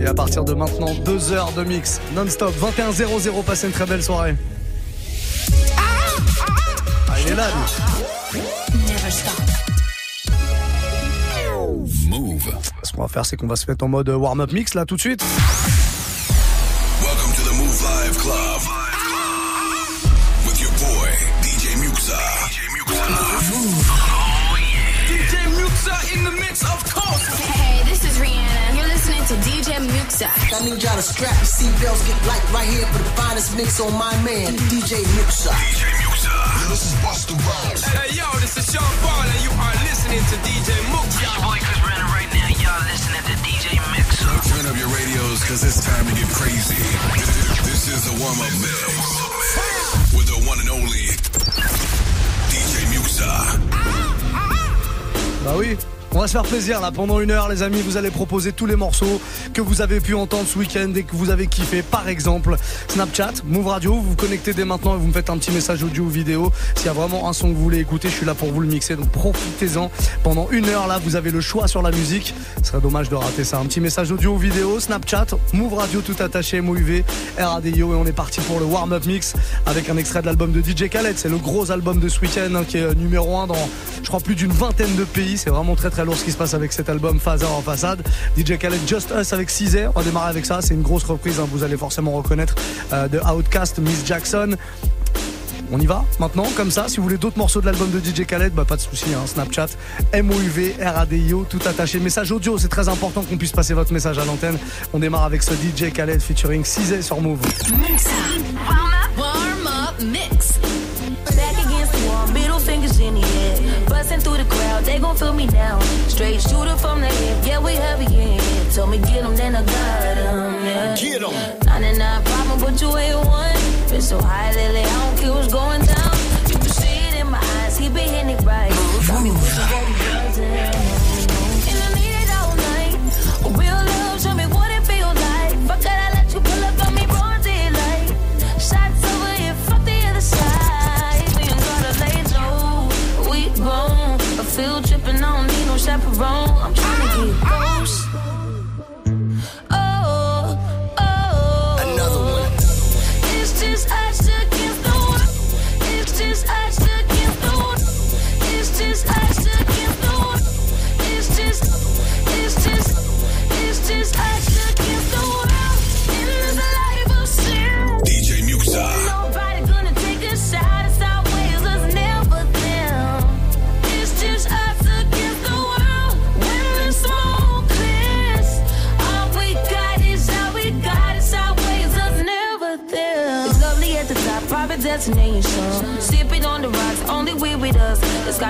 Et à partir de maintenant, deux heures de mix non-stop, 21-0-0, passez une très belle soirée. Ah, il est là, lui. Move. Ce qu'on va faire, c'est qu'on va se mettre en mode warm-up mix là tout de suite. I need y'all to strap your seatbelts, get light right here for the finest mix on my man, DJ Muxxa. DJ Muxxa. This is Busta Rhymes. Hey, yo, this is Sean Paul, and you are listening to DJ Muxxa. Your boy Chris Brennan right now. Y'all listening to DJ Mixer. Turn up your radios, cause it's time to get crazy. This is the warm-up mix. With the one and only DJ Muxxa. Ah, ah. Bah oui. On va se faire plaisir là pendant une heure les amis, vous allez proposer tous les morceaux que vous avez pu entendre ce week-end et que vous avez kiffé. Par exemple, Snapchat, Move Radio, vous vous connectez dès maintenant et vous me faites un petit message audio ou vidéo. S'il y a vraiment un son que vous voulez écouter, je suis là pour vous le mixer, donc profitez-en. Pendant une heure là, vous avez le choix sur la musique. Ce serait dommage de rater ça. Un petit message audio ou vidéo, Snapchat, Move Radio tout attaché, MOUV, RADIO et on est parti pour le warm-up mix avec un extrait de l'album de DJ Khaled. C'est le gros album de ce week-end hein, qui est numéro 1 dans je crois plus d'une vingtaine de pays. C'est vraiment très très lourd ce qui se passe avec cet album Phaser en façade. DJ Khaled Just Us avec Cizé. On va démarrer avec ça. C'est une grosse reprise. hein, vous allez forcément reconnaître euh, de Outcast, Miss Jackson. On y va maintenant, comme ça. Si vous voulez d'autres morceaux de l'album de DJ Khaled, bah pas de souci. Hein, Snapchat, MOUV, RADIO, tout attaché. Message audio, c'est très important qu'on puisse passer votre message à l'antenne. On démarre avec ce DJ Khaled featuring Cizé sur Move. Feel me now. Straight shooter from the hip, yeah, we heavy in. here. Told me get 'em, then I got 'em, yeah. Get 'em. 99 problem, but you ain't one. Been so high lately, I don't care what's going down. You can see it in my eyes, he been hitting it right. Got me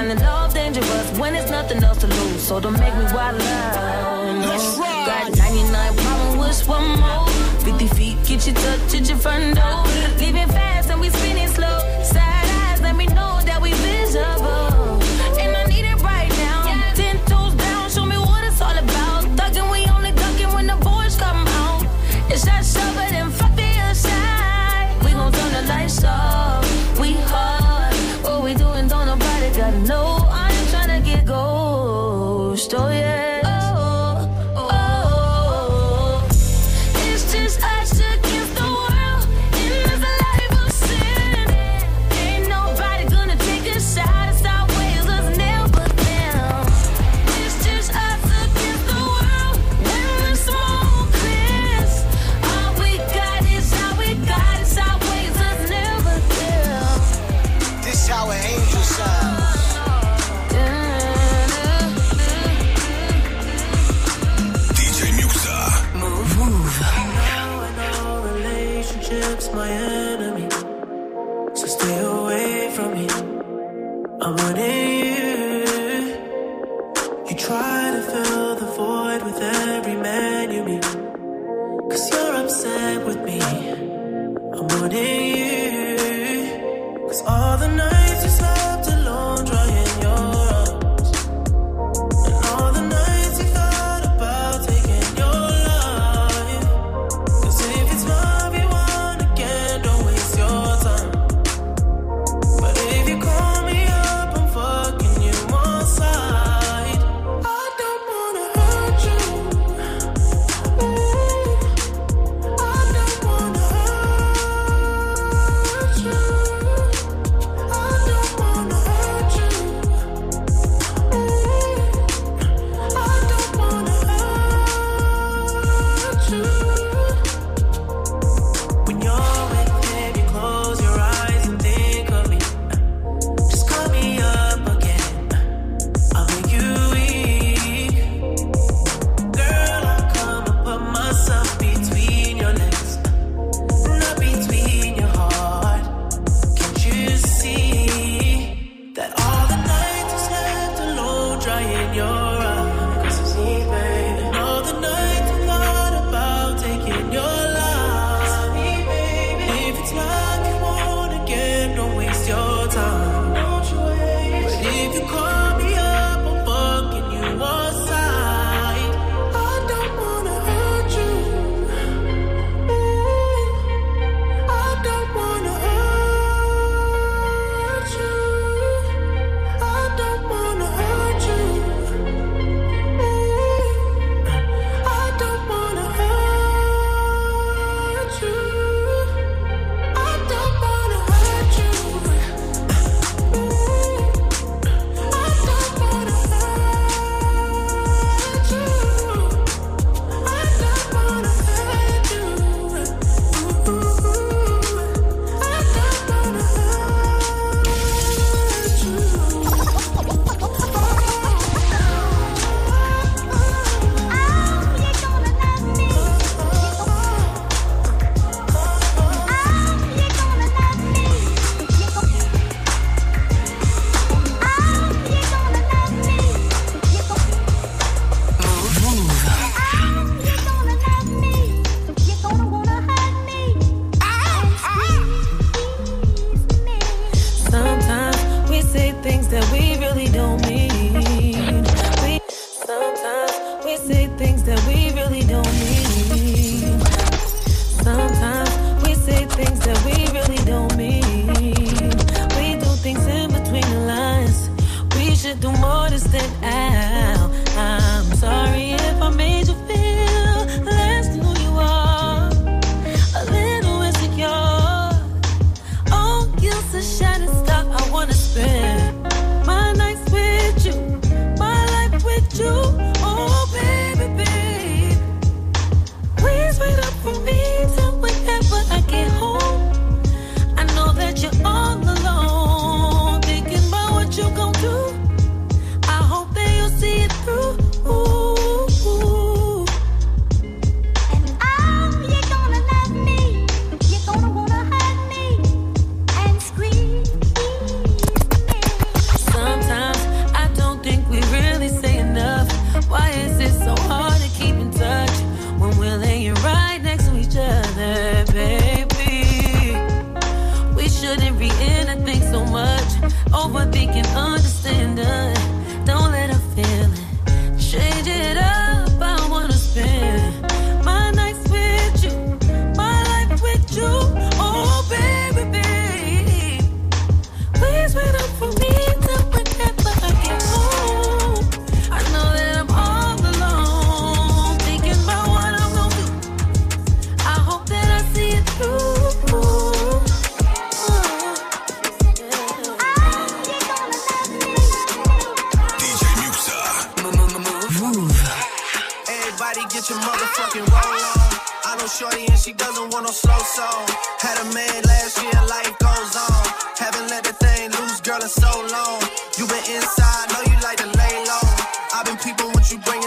It's of love dangerous when there's nothing else to lose. So don't make me wild out. No. Got 99 problem with one more. 50 feet, get you touch at your front door. Leaving fast and we spinning know. I ain't tryna get ghost. Oh yeah.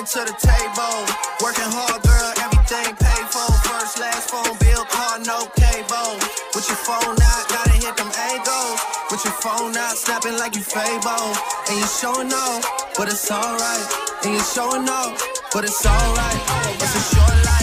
To the table, working hard, girl, everything paid for. First, last phone bill, car, no cable. With your phone out, gotta hit them angles. With your phone out, snapping like you Fable. And you showing off, but it's alright. And you showing off, but it's alright. It's a short life.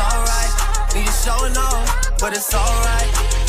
alright. Need you showing off, but it's alright.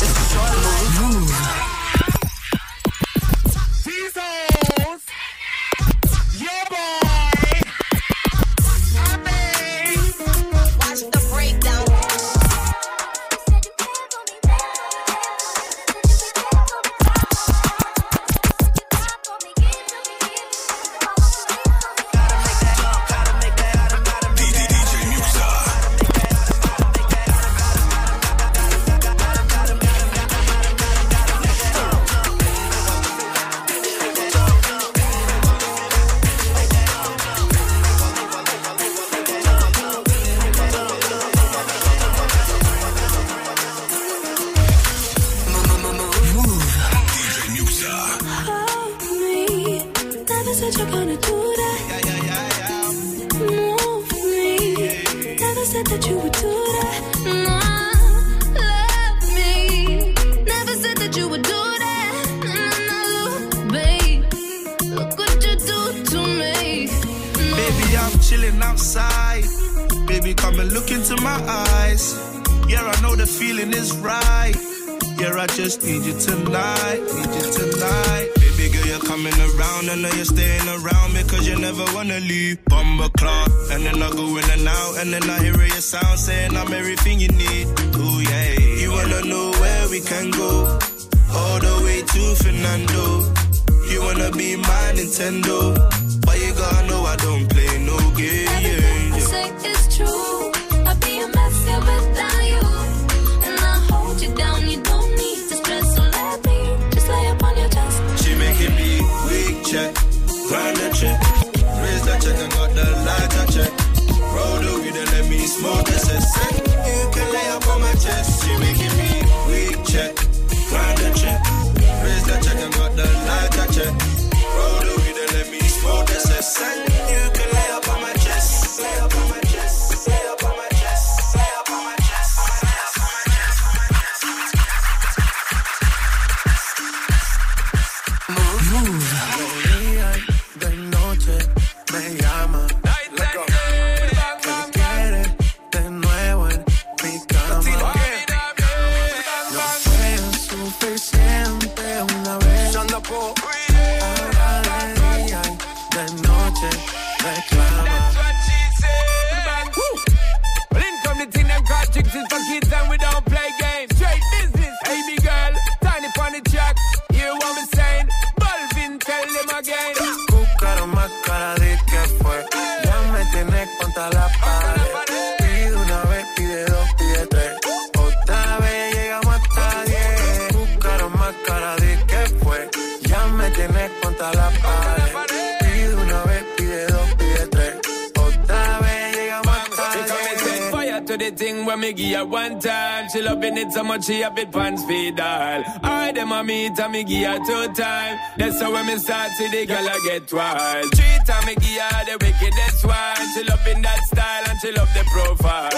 So much she have it pants feed all. I them a meet and me give two time. That's how when me start see the girl I get wild. Three time me give her the wickedest one. She loving that style and she love the profile.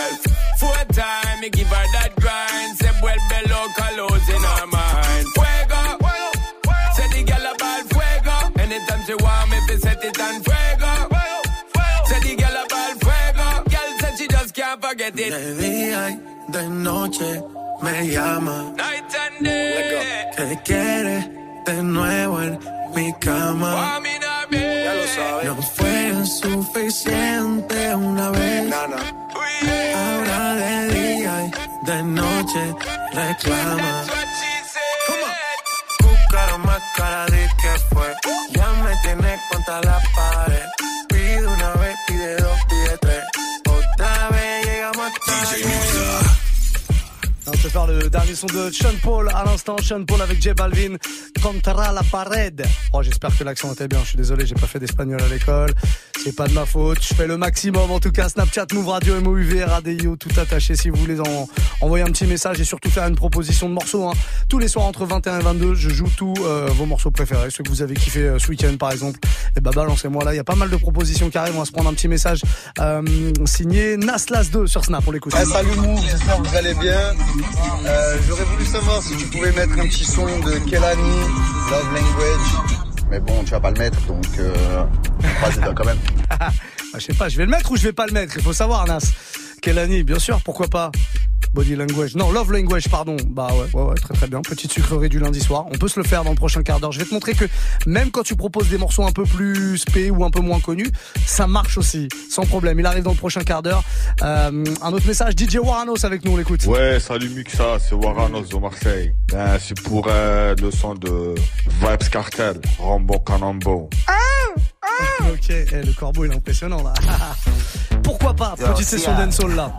Four time me give her that grind. Say well below colors in her mind. Fuego. Say the girl about fuego. Anytime she want me, fi set it on fuego. Say the girl about fuego. Girl said she just can't forget it. De día y de noche me llama. Night and day. Que quiere de nuevo en mi cama. Me now, babe. No fue suficiente una vez. Ahora de día y de noche reclama. Said. Buscaron más cara de que fue. Ya me tienes contra la pared. Pide una vez, pide dos, pide tres. Otra vez llegamos hasta DJ. On se faire le dernier son de Sean Paul à l'instant. Sean Paul avec J Balvin. Contra la pared. Oh, j'espère que l'accent était bien. Je suis désolé, j'ai pas fait d'espagnol à l'école. C'est pas de ma faute. Je fais le maximum. En tout cas, Snapchat, Move Radio, MOUV, RADIO, tout attaché. Si vous voulez en, envoyer un petit message et surtout faire une proposition de morceaux. Hein. Tous les soirs entre 21 et 22, je joue tous euh, vos morceaux préférés. Ceux que vous avez kiffé euh, ce week-end, par exemple. Et bah, balancez-moi là. Il y a pas mal de propositions qui arrivent. On va se prendre un petit message euh, signé Naslas 2 sur Snap. On l'écoute. Eh, salut Mou, j'espère que vous allez bien. Euh, J'aurais voulu savoir si tu pouvais mettre un petit son de Kelani, Love Language. Mais bon, tu vas pas le mettre, donc euh, dedans quand même. Ah, je sais pas, je vais le mettre ou je vais pas le mettre? Il faut savoir, Nas. Quelle année Bien sûr, pourquoi pas Body language. Non, love language, pardon. Bah ouais, ouais, ouais, très très bien. Petite sucrerie du lundi soir. On peut se le faire dans le prochain quart d'heure. Je vais te montrer que même quand tu proposes des morceaux un peu plus spé ou un peu moins connus, ça marche aussi, sans problème. Il arrive dans le prochain quart d'heure. Euh, un autre message, DJ Waranos avec nous, on l'écoute. Ouais, salut Muxa, c'est Waranos de Marseille. Ben, c'est pour euh, le son de Vibes Cartel, Rambo Canambo. Ok, eh, le corbeau il est impressionnant là. Pourquoi pas Petite session dancehall là.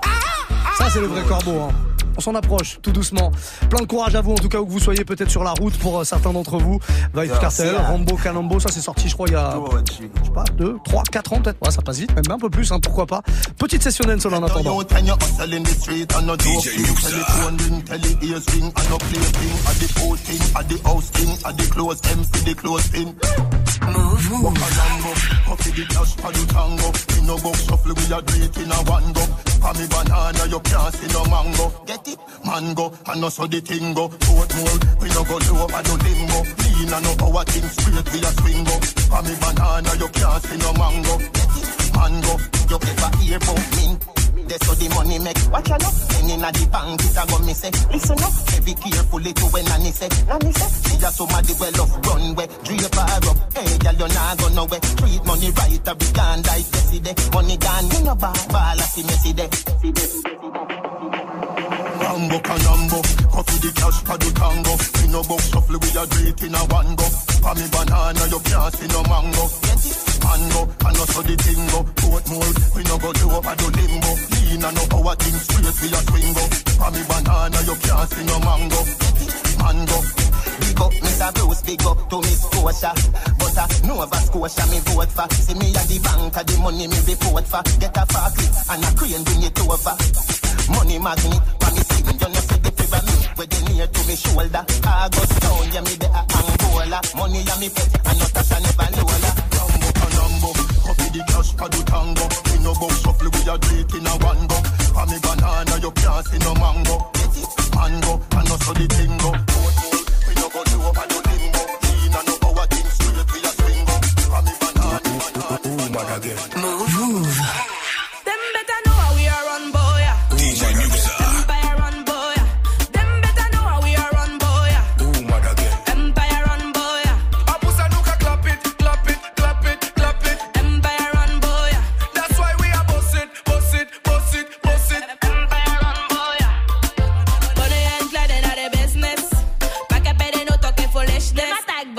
Ça c'est le vrai corbeau. Hein. On s'en approche tout doucement. Plein de courage à vous en tout cas où que vous soyez peut-être sur la route pour euh, certains d'entre vous. Vibe Cartel, Rambo Canambo, ça c'est sorti je crois il y a je sais pas 2, 3, 4 ans peut-être. Ouais, ça passe vite, même un peu plus hein, pourquoi pas. Petite session dancehall en attendant. Move, move. Me banana, you can't see no mango. Get it? Mango, and so the tingo. Boat more, we no go low over no limbo. Lean and no power thing straight we a swingo. For me banana, you can't see no mango. Get it? Mango, you ever hear about mint? That's the money make. Watch out, then inna the bank it a go me say. Listen up, be carefully to when nanny say. Nanny say, she just somebody well off runway. Drape her up, hey girl you nah go nowhere. Treat money right, a be gone like yesterday. Money gone, me no ball, ball a see messy day. Rambo canambo, coffee the cash for the tango. We no box shuffle, we a do it in a one go. For me banana, you can't see no mango. Mango, and also the tingo. Boat mold, we no go do over the limbo. Lean and no power thing straight, we a swingo. For me banana, you can't see no mango. Mango. Big up Mr. Bruce, big up to Miss Scotia. But uh, Nova Scotia me vote for. See me at the bank, the money me report for. Get a forklift and a crane bring it over. Money magnet, for me sing, you know see the pyramid where they near to me shoulder. August town, yeah me the a Angola. Money yeah me pet, and not a never Lola. The cash for the tango. We no go shuffle, we a do it in a one go. For me banana, you can't see no mango. Mango, and also the tingo. We no go do over the limbo. Lean and no power thing straight, we a swingo. For me banana, banana. Move.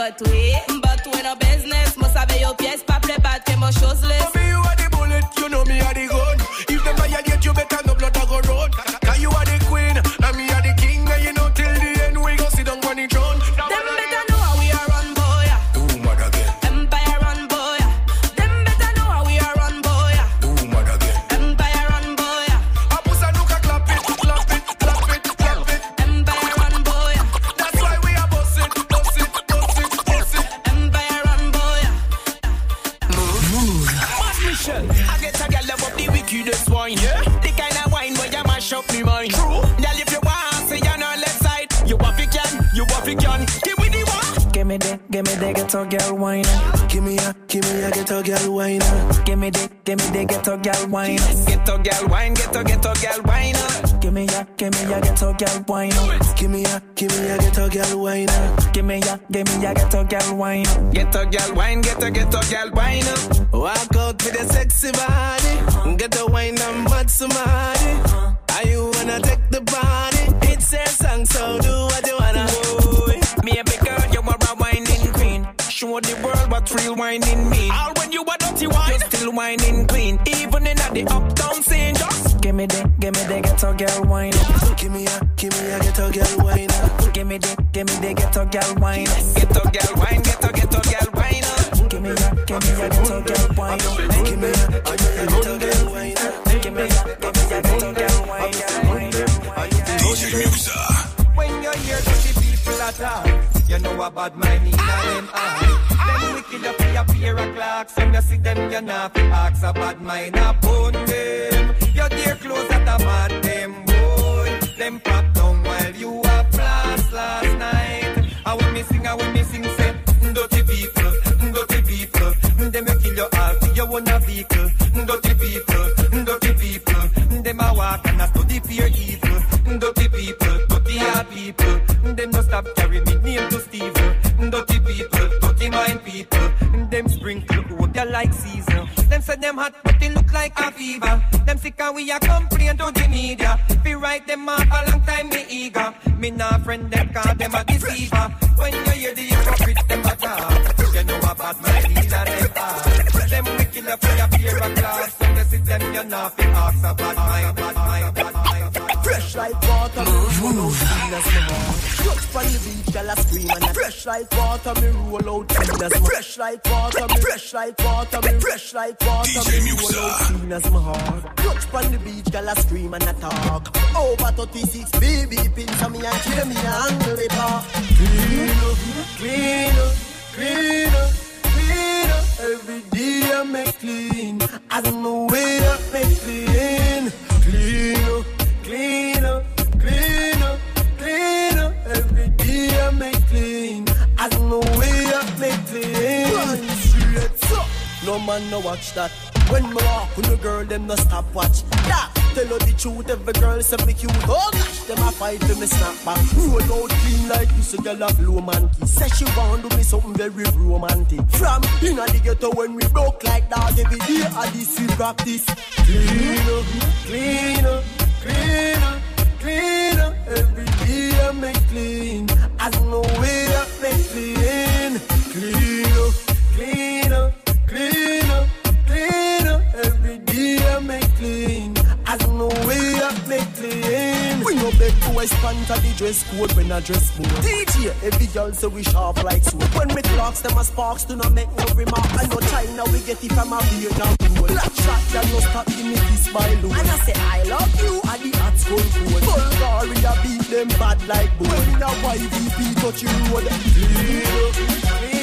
But we, but we no business. Must have your pièce, pas play bad, que mon chose list. Ghetto girl wine. Give me a, give me a ghetto girl wine. Give me a, give me a ghetto girl wine. Ghetto girl wine, ghetto ghetto girl wine. Walk out with a sexy body. Get a wine and butt somebody. Are you wanna take the body? It's a song, so do what you wanna. Me a big girl, you are a whining queen. Show the world what real whining mean. All when you a dirty wine, you still whining clean. Even in the uptown scene, just Give me the, give me the ghetto girl wine. Give me a, give me a ghetto girl wine. Give me the, give me the ghetto girl wine. ghetto girl wine, ghetto ghetto girl wine. Give me a, give me a ghetto girl wine. Give me a, give me a ghetto girl wine. Give me a, give me a ghetto girl wine. DJ Muxxa. When you hear dirty people attack, you know a bad mind in a ah! them eye. Them ah! wicked up your pair of clocks, when you see them, you not fi ask a bad mind upon them. Your dear clothes at a mad And when me sing, say, dirty people, dirty people. Them you kill your heart, you own a vehicle. Dirty people, dirty people. Them a walk and a study fear evil. Dirty people, dirty hard people. Them no stop carry me name to Steve. Dirty people, dirty mind people. Them sprinkle who they like season. Them them hot, but they look like a fever. Them sick and we a complain to the media. Be right them off a long time me eager. Me nah friend them cause them a deceiver. When you hear the hypocrite them a talk, you know a bad mind in a them heart. Them wicked up for your fear of class. When you see them, you nah fi ask a bad mind, bad mind, bad mind. Fresh like water, me roll out clean as my heart. Touch on the beach, girl I scream and I fresh like water, me roll out clean as my fresh like water, me fresh like water, me fresh like water, me roll out clean as my heart. Touch on the beach, girl I scream and I talk. Over 36 BB pins on me and kill me and the bar. Clean up, clean up, clean up, clean up. Every day I make clean, as my way I make clean. Clean As no way up me clean Straight so No man no watch that. When me walk with the girl them no stop watch Yeah Tell her the truth every girl say me cute. Oh gosh them a fight for me snap back. Roll out clean like this a girl a blow man kiss Say she want to me something very romantic. From inna the ghetto when we broke like that Every day a this we practice. Clean up, clean up, clean up, clean up. Every day I make clean. As no way Clean clean We no beg to West Panther the dress code when I dress code. DJ, every girl say we sharp like sword. When me clocks them as sparks do not make no remark. I know China we get it from a Vietnam road. Black shot girl no stop give me this by low. And I say I love you and the hot skull code. Bulgaria beat them bad like bull. When in a YVP touch you road. Clean up,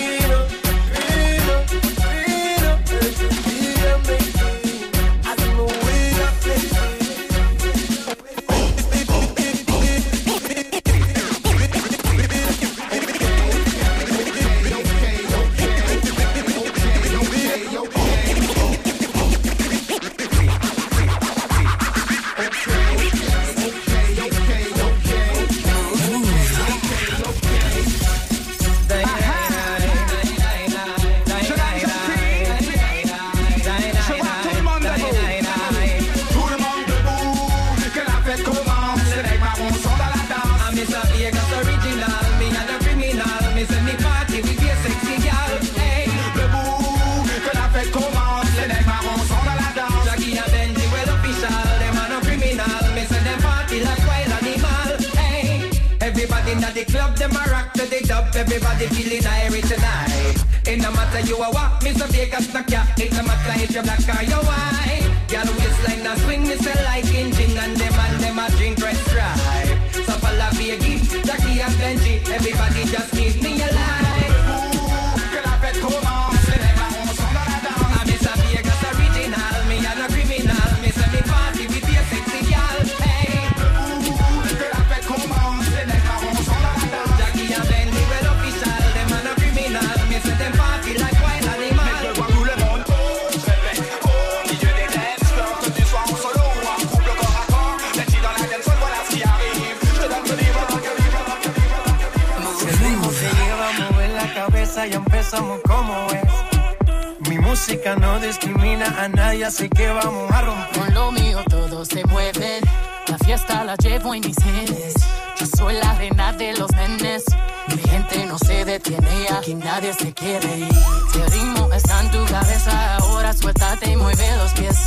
la cabeza y empezamos como es. Mi música no discrimina a nadie, así que vamos a romper. Con lo mío todos se mueven. La fiesta la llevo en mis genes. Yo soy la reina de los nenes. Mi gente no se detiene y aquí nadie se quiere ir. Si el ritmo está en tu cabeza, ahora suéltate y mueve los pies.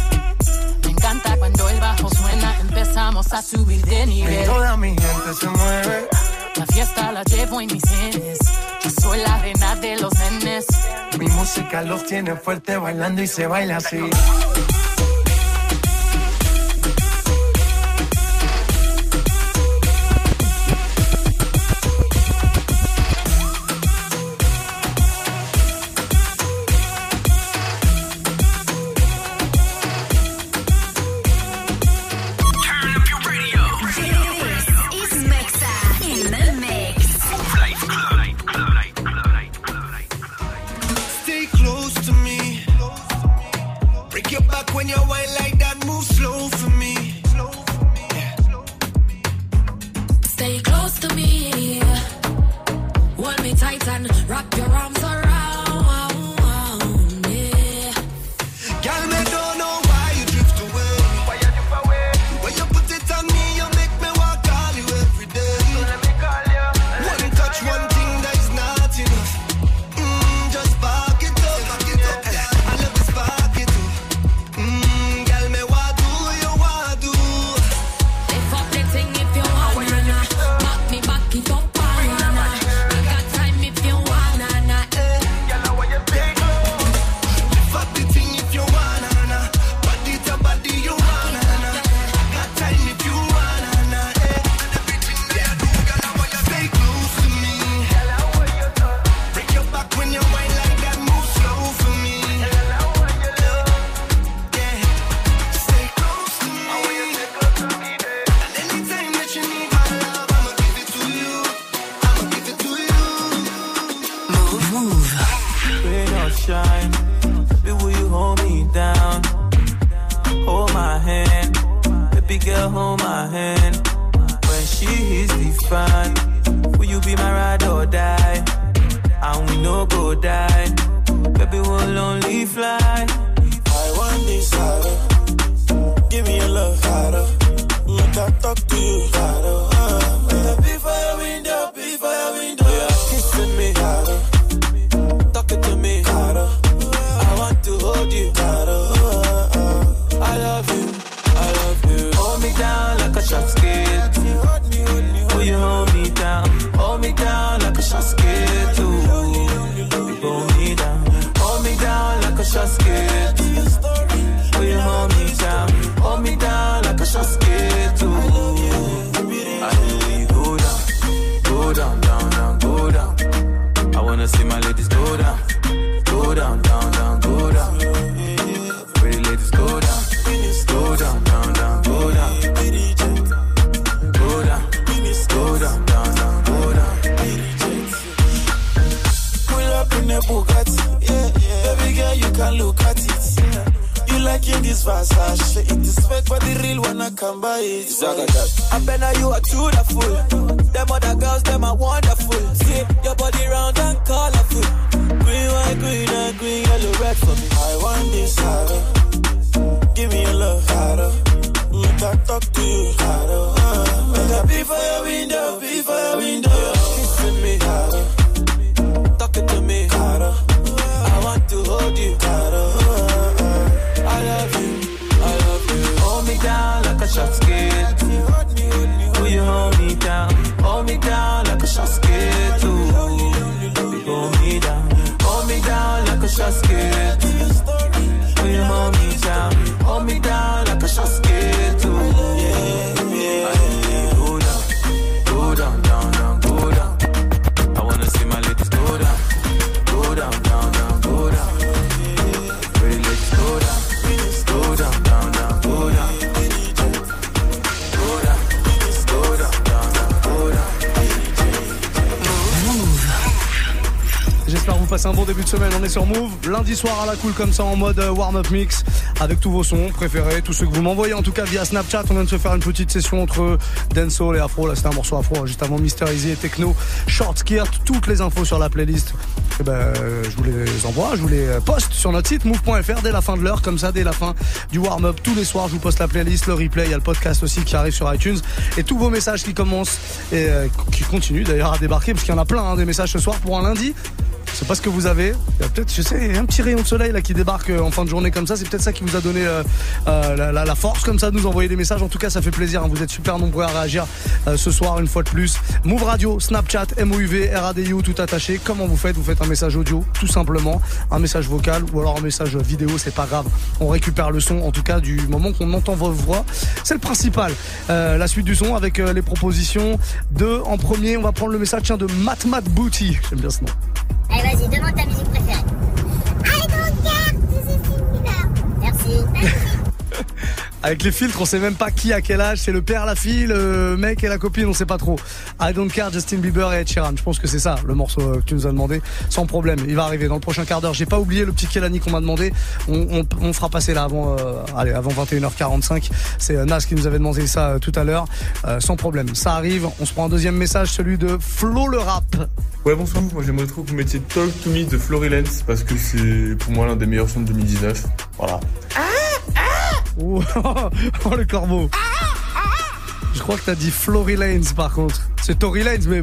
Me encanta cuando el bajo suena, empezamos a subir de Y nivel. toda mi gente se mueve. La fiesta la llevo en mis genes. Yo soy la reina de los nenes. Mi música los tiene fuerte bailando y se baila así. You like in this Versace. It is fake, but the real one I can buy it. I bet now you are too the fool. Them other girls, them are wonderful. See your body round and colorful. Green, white, green, and green, yellow, red for me. I want this harder. Give me your love harder. Make I talk to you harder. Uh, make I be for your window, be for your window. Kissing me harder. Talking to me harder. I want to hold you harder. Passez un bon début de semaine. On est sur Move. Lundi soir à la cool comme ça en mode euh, warm-up mix avec tous vos sons préférés, tous ceux que vous m'envoyez en tout cas via Snapchat. On vient de se faire une petite session entre dancehall et afro. Là c'était un morceau afro juste avant Easy et Techno. Short Skirt, toutes les infos sur la playlist. Eh ben, euh, je vous les envoie, je vous les poste sur notre site move.fr dès la fin de l'heure, comme ça dès la fin du warm-up. Tous les soirs, je vous poste la playlist, le replay, il y a le podcast aussi qui arrive sur iTunes et tous vos messages qui commencent et euh, qui continuent d'ailleurs à débarquer parce qu'il y en a plein hein, des messages ce soir pour un lundi. Je sais pas ce que vous avez. Il y a peut-être, je sais, un petit rayon de soleil là qui débarque euh, en fin de journée comme ça. C'est peut-être ça qui vous a donné euh, euh, la, force comme ça de nous envoyer des messages. En tout cas, ça fait plaisir. hein. Vous êtes super nombreux à réagir ce soir une fois de plus. Move Radio, Snapchat, MOUV, RADIO, tout attaché. Comment vous faites? Vous faites un message audio, tout simplement, un message vocal ou alors un message vidéo. C'est pas grave. On récupère le son, en tout cas du moment qu'on entend vos voix. C'est le principal. La suite du son avec les propositions de. En premier, on va prendre le message de Mat Mat Booty. J'aime bien ce nom. Demande ta musique préférée. I don't care, is Cindy Merci. Avec les filtres, on sait même pas qui a quel âge. C'est le père, la fille, le mec et la copine, on sait pas trop. I don't care, Justin Bieber et Ed Sheeran. Je pense que c'est ça, le morceau euh, que tu nous as demandé. Sans problème, il va arriver dans le prochain quart d'heure. J'ai pas oublié le petit Kelani qu'on m'a demandé. On, fera passer là avant, euh, allez, avant 21h45. C'est euh, Nas qui nous avait demandé ça tout à l'heure. Sans problème, ça arrive. On se prend un deuxième message, celui de Flo le rap. Ouais, bonsoir. Moi, j'aimerais trop que vous mettiez Talk to Me de Florilens parce que c'est pour moi l'un des meilleurs sons de 2019. Voilà. Oh, oh, le corbeau. Je crois que t'as dit Flory Lanes par contre. C'est Tory Lanes, mais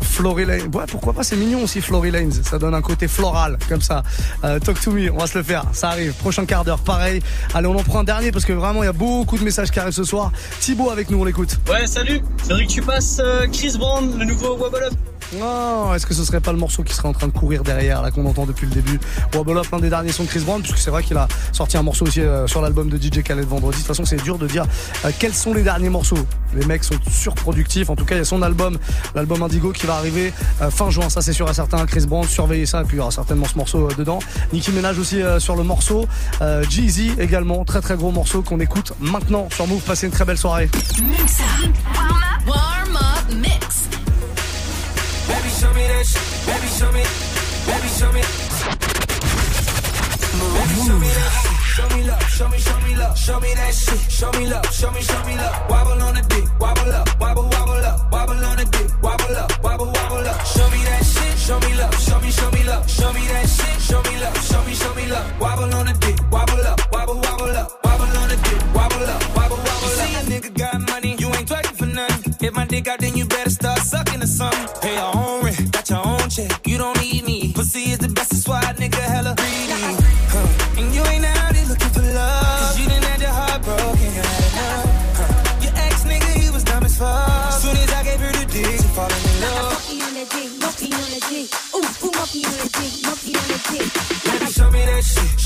Flory Lanes. Ouais, pourquoi pas, c'est mignon aussi Flory Lanes. Ça donne un côté floral, comme ça. Euh, talk to me, on va se le faire. Ça arrive. Prochain quart d'heure, pareil. Allez, on en prend un dernier parce que vraiment, il y a beaucoup de messages qui arrivent ce soir. Thibaut avec nous, on l'écoute. Ouais, salut. Faudrait que tu passes euh, Chris Brown, le nouveau Wobble Up. Non, est-ce que ce serait pas le morceau qui serait en train de courir derrière, là, qu'on entend depuis le début? Wobble Up, l'un des derniers sons de Chris Brown, puisque c'est vrai qu'il a sorti un morceau aussi euh, sur l'album de DJ Khaled vendredi. De toute façon, c'est dur de dire euh, quels sont les derniers morceaux. Les mecs sont surproductifs. En tout cas, il y a son album, l'album Indigo, qui va arriver euh, fin juin. Ça, c'est sûr et certain. Chris Brown, surveillez ça. Et puis, il y aura certainement ce morceau dedans. Nicki Minaj aussi sur le morceau. Jeezy également. Très, très gros morceau qu'on écoute maintenant sur Move. Passez une très belle soirée. Mix. Warm up. Warm up. Baby, show me that shit. Baby, show me. Baby, show me. Baby, show me that. show me love, show me, show me love, show me that shit, show me love, show me, show me love. Wobble on the dick, wobble up, wobble, wobble up, wobble on the dick, wobble up, wobble, wobble up. Show me that shit, show me love, show me, show me love, show me that shit, show me love, show me, show me love. Wobble on the dick, wobble up, wobble, wobble up,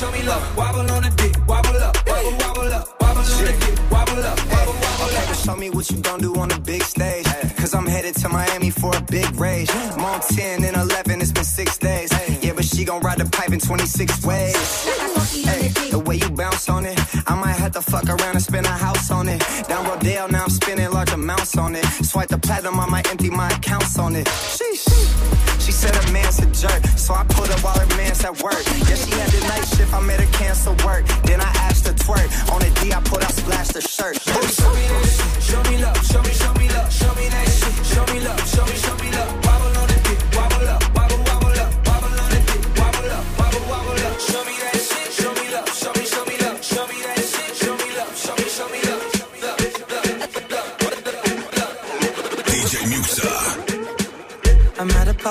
Show me, love. Wobble on the dick. Wobble up. Wobble, wobble up. Wobble on the dick. Wobble up. Wobble, wobble up. show me what you gon' do on the big stage. Cause I'm headed to Miami for a big rage. I'm on 10 and 11, it's been six days. Yeah, but she gon' ride the pipe in 26 ways. Hey, the way you bounce on it, I might have to fuck around and spend a house on it. Down Rodale, now I'm spending large amounts on it. Swipe the platinum, I might empty my accounts on it. Sheesh. She said her man's a jerk, so I pulled up while her man's at work. Yeah, she had the night shift, I made her cancel work. Then I asked her twerk. On the D, I put out splashed her shirt. Baby, show me that shit. Show me love. Show me, show me love. Show me that shit. Show me love. Show me, show me love.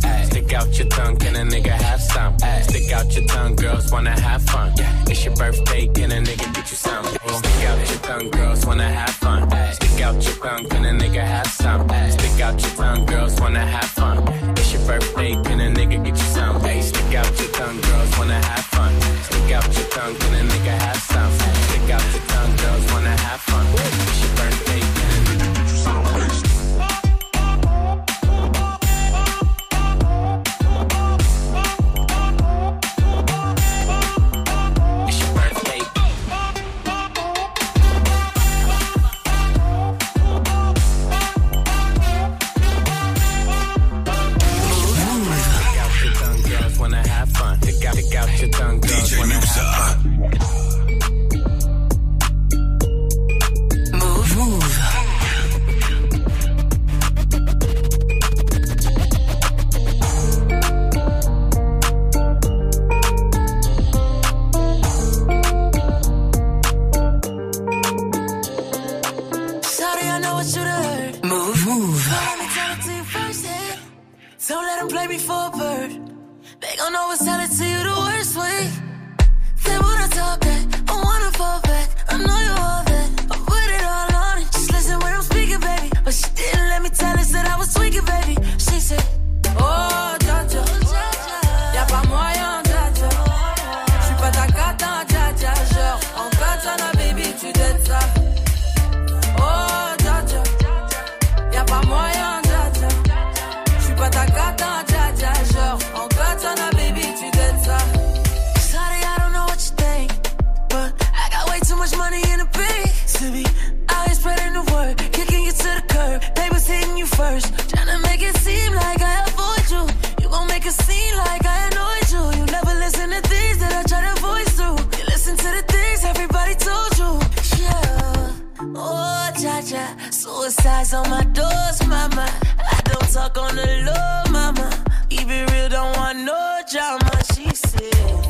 fun. Stick out your tongue, can a nigga have some? Stick out your tongue, girls wanna have fun. It's your birthday, can a nigga get you some? Stick out your tongue, girls wanna have fun. Stick out your tongue, can a nigga have some? Stick out your tongue, girls wanna have fun. It's your birthday, can a nigga get you some? Hey, stick out your tongue, girls wanna have fun. Stick out your tongue, can a nigga have some? Stick out your tongue, girls wanna have fun. To be out here spreading the word, kicking you to the curb. Papers hitting you first, trying to make it seem like I avoid you. You gon' make it seem like I annoyed you. You never listen to things that I try to voice through. You listen to the things everybody told you. Yeah. Oh, cha cha, suicide's on my doors, mama. I don't talk on the low, mama. It real, don't want no drama. She said,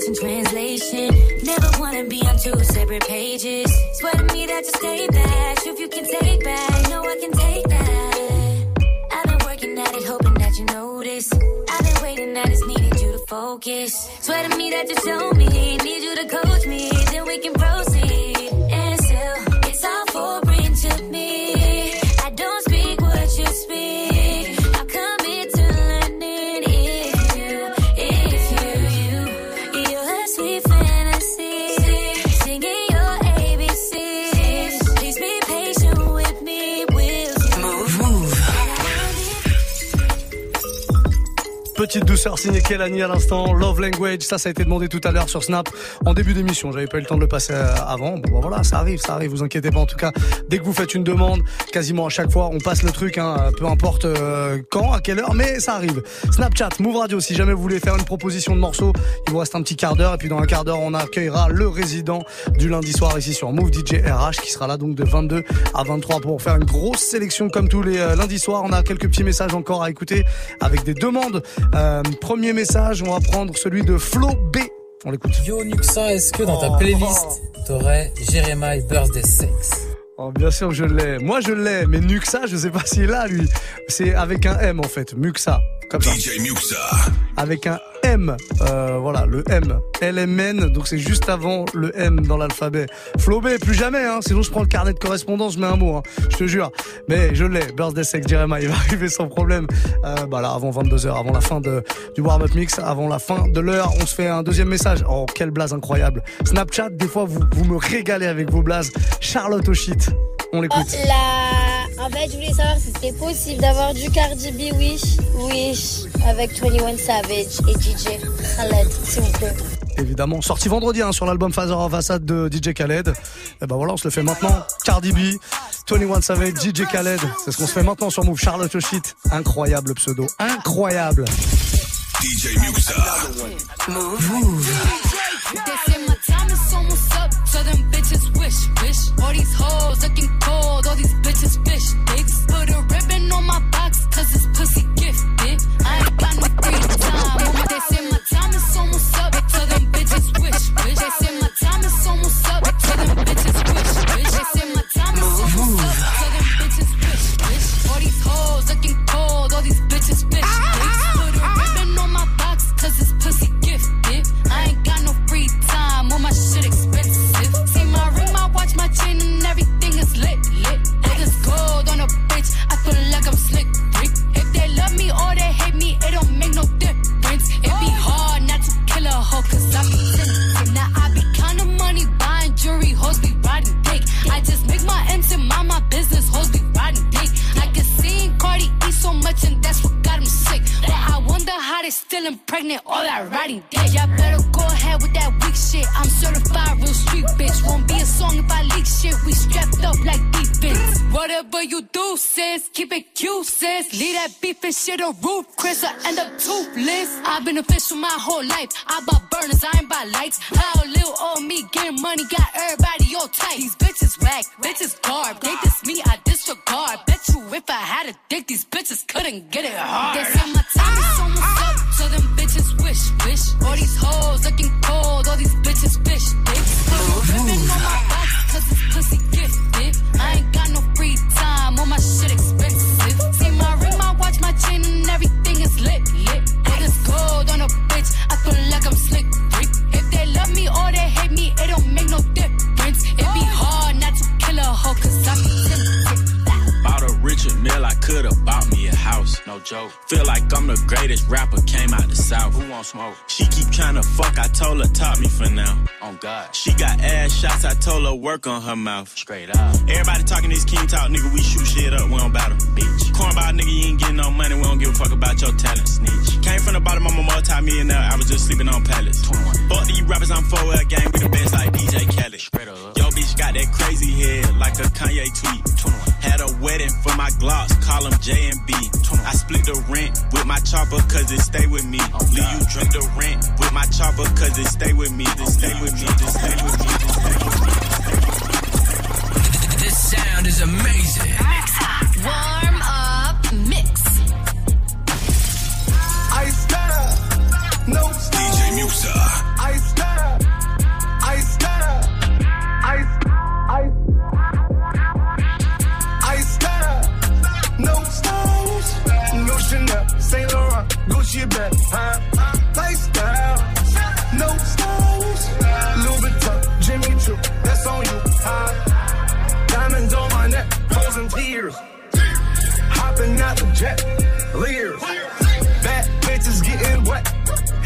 Lost in translation. Never wanna be on two separate pages. Swear to me that you stay back. If you can take back, know I can take that. I've been working at it, hoping that you notice. I've been waiting, I just needed you to focus. Swear to me that you show me, need you to coach me, then we can proceed. Petite douceur signée Kelani à l'instant, Love Language, ça ça a été demandé tout à l'heure sur Snap en début d'émission, j'avais pas eu le temps de le passer euh, avant, bon bah voilà ça arrive, ça arrive, vous inquiétez pas. En tout cas, dès que vous faites une demande, quasiment à chaque fois on passe le truc, hein, peu importe euh, quand, à quelle heure, mais ça arrive. Snapchat, Move Radio, si jamais vous voulez faire une proposition de morceau, il vous reste un petit quart d'heure. Et puis dans un quart d'heure on accueillera le résident du lundi soir ici sur Move DJ RH qui sera là donc de 22 à 23 pour faire une grosse sélection comme tous les euh, lundis soirs, on a quelques petits messages encore à écouter avec des demandes. Premier message, on va prendre celui de Flo B. On l'écoute. Yo Nuxa, est-ce que dans ta Oh. playlist, t'aurais Jeremiah Birthday Sex Oh, bien sûr que je l'ai. Moi, je l'ai, mais Nuxa, je sais pas s'il l'a, lui. C'est avec un M, en fait. Muxa. Comme ça. DJ Muxa. Avec un M. Euh, voilà, le M. LMN, donc c'est juste avant le M dans l'alphabet. Flobé, plus jamais, hein. Sinon, je prends le carnet de correspondance, je mets un mot, hein. Je te jure. Mais je l'ai. Birthday Sex Jeremiah, il va arriver sans problème. Euh, bah là, avant 22h, avant la fin de, du warm-up mix, avant la fin de l'heure, on se fait un deuxième message. Oh, quelle blase incroyable. Snapchat, des fois, vous, vous me régalez avec vos blases. Charlotte au shit. On l'écoute. Oh, en fait, je voulais savoir si c'était possible d'avoir du Cardi B Wish, Wish, avec 21 Savage et DJ Khaled, s'il vous plaît. évidemment. Sorti vendredi hein, sur l'album Father of Assad de DJ Khaled. Et ben voilà, on se le fait maintenant. Cardi B, 21 Savage, DJ Khaled. C'est ce qu'on se fait maintenant sur Move. Charlotte Shit. Incroyable pseudo. Incroyable. DJ Muxa. They say wish, wish. All these hoes looking cold, all these bitches fish sticks. Put a ribbon on my box, cause it's pussy gifted. I ain't got no free in it, all that riding dick. Y'all better go ahead with that weak shit. I'm certified real street bitch. Won't be a song if I leak shit. We strapped up like defense. Whatever you do, sis, keep it cute, sis. Leave that beef and shit a roof, Chris, I end up toothless. I've been official my whole life. I bought burners, I ain't buy lights. How little old me getting money got everybody all tight. These bitches whack, bitches garb. They diss me, I disregard. Bet you if I had a dick, these bitches couldn't get it hard. They say my time is up, so them bitches wish, wish. All these hoes looking cold, all these bitches fish, dicks. Ripping on my box, cause it's pussy gifted. Joke. Feel like I'm the greatest rapper, came out the south. Who want smoke? She keep trying to fuck, I told her top me for now. On God. She got ass shots, I told her work on her mouth. Straight up. Everybody talking this king talk, nigga, we shoot shit up, we don't battle. Bitch. Cornball nigga, you ain't getting no money, we don't give a fuck about your talent. Snitch. Came from the bottom, I'm a multi-millionaire, I was just sleeping on pallets. 21. Fuck these rappers, I'm 4L gang, we the best like DJ Khaled. Straight up. Yo, bitch got that crazy head, like a Kanye tweet. 21. Had a wedding for my Glocks, call them J and B. I split the rent with my chopper cause it stay with me. Leave you drink the rent with my chopper cause it stay with me. This stay with me, this stay with me, this stay with me. This sound is amazing. Warm up mix. Ice up, no DJ Muxxa. Laurent, Gucci bag, huh? Lifestyle, no stylish, Louis Vuitton, Jimmy Choo, that's on you, huh? Diamonds on my neck, frozen tears, hopping out the jet, leers, bad bitches getting wet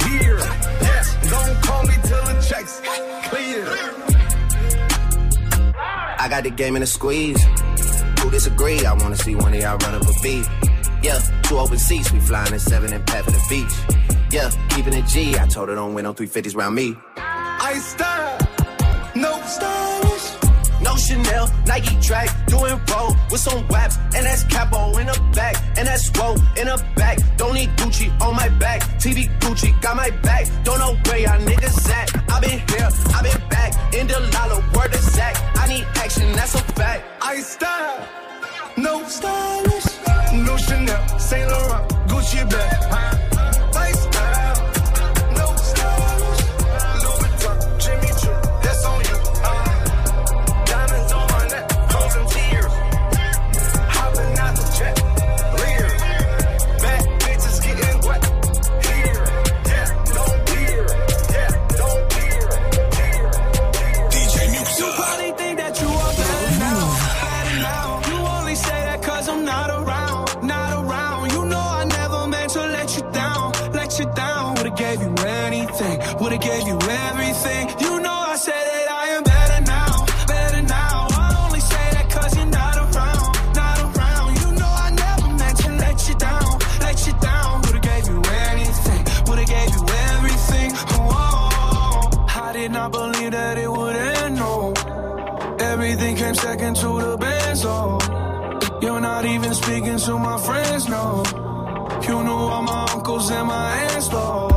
here. Yeah, don't call me till the checks clear. I got the game in a squeeze. Who disagree? I wanna see one of y'all run up a beat. Yeah, two open seats, we flying in seven and for the beach. Yeah, keeping it G. I told her don't win no 350s round me. I style, no stylish. No Chanel, Nike track, doing roll with some waps, and that's capo in the back, and that's roll in the back. Don't need Gucci on my back, TV Gucci got my back. Don't know where y'all niggas at. I been here, I been back, in the lala, word of Zach. I need action, that's a fact. I style, no stylish. No Chanel, Saint Laurent, Gucci bag. Second to the best, oh. You're not even speaking to my friends, no. You knew all my uncles and my aunts, though.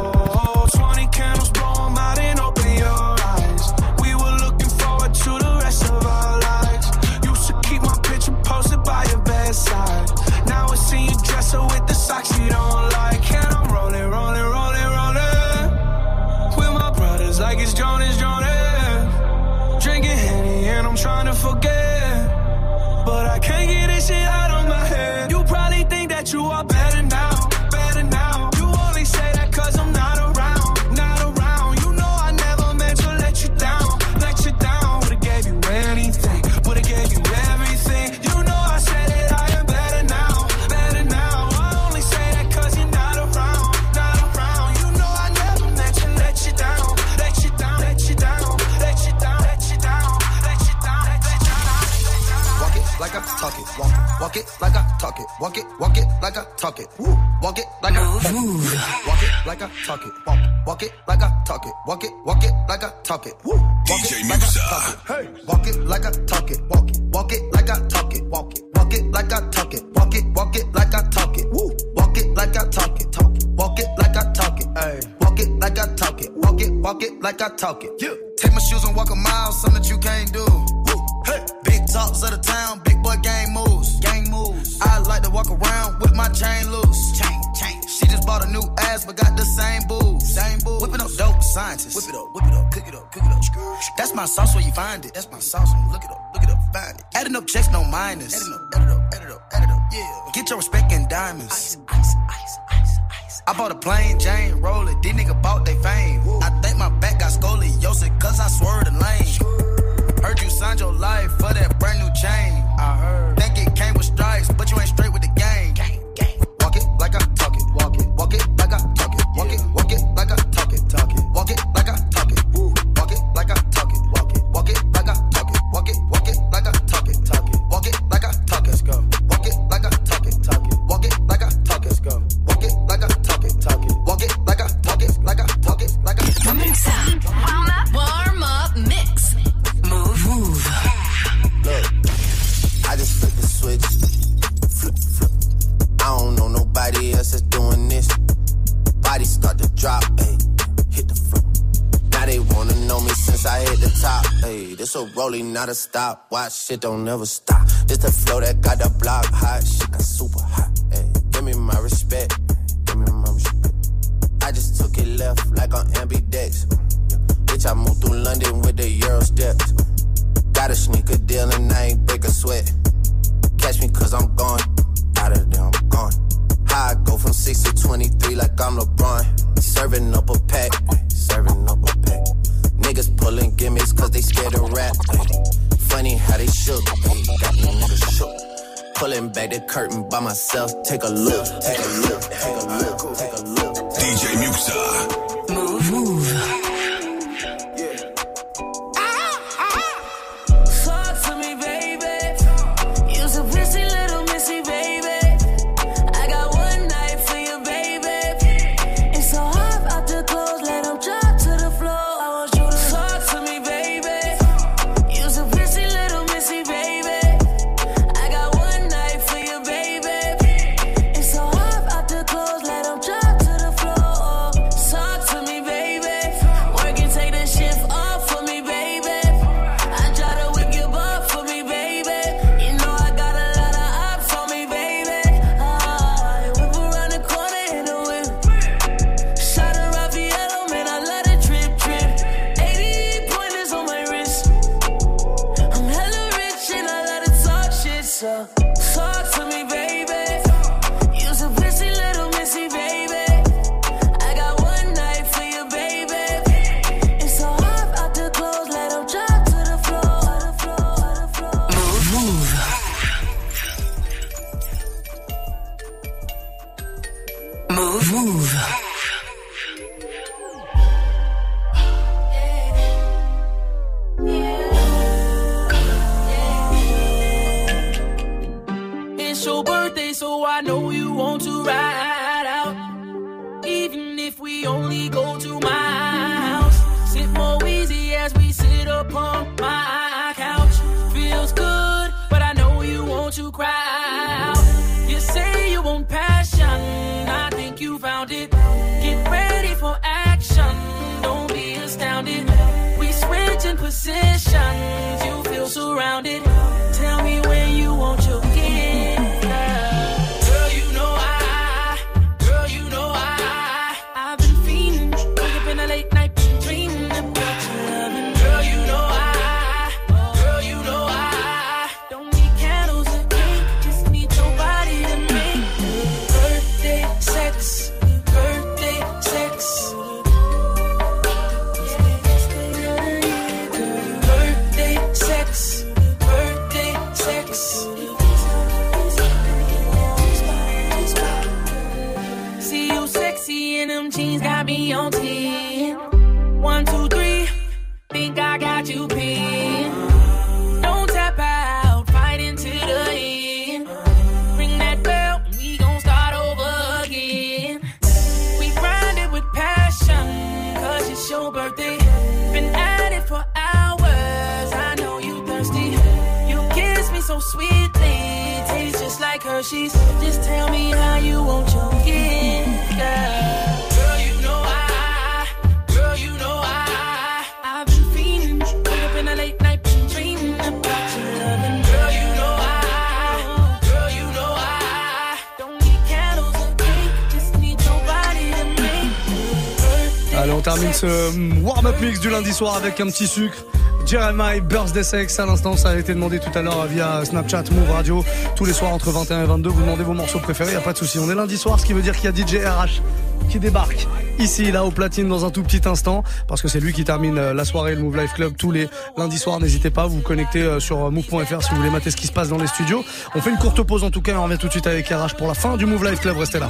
hot shit don't never stop. Take a look. denim jeans got me on 10. One, two, three, think I got you pinned. Don't tap out, fight into the end. Ring that bell, we gon' start over again. We grind it with passion, cause it's your birthday. Been at it for hours, I know you thirsty. You kiss me so sweetly, tastes just like Hershey's. Just tell me how you want your gift, girl. Termine ce mm, warm-up mix du lundi soir avec un petit sucre. Jeremiah Birthday Sex à l'instant, ça a été demandé tout à l'heure via Snapchat, Move Radio. Tous les soirs entre 21 et 22, vous demandez vos morceaux préférés, y a pas de souci. On est lundi soir, ce qui veut dire qu'il y a DJ RH qui débarque ici, là, au platine dans un tout petit instant, parce que c'est lui qui termine euh, la soirée, le Move Life Club, tous les lundis soirs. N'hésitez pas, vous vous connectez euh, sur move.fr si vous voulez mater ce qui se passe dans les studios. On fait une courte pause en tout cas, et on revient tout de suite avec RH pour la fin du Move Life Club. Restez là.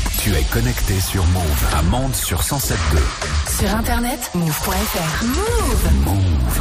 Tu es connecté sur Move à Mende sur 107.2. Sur internet, move.fr. Move. Move.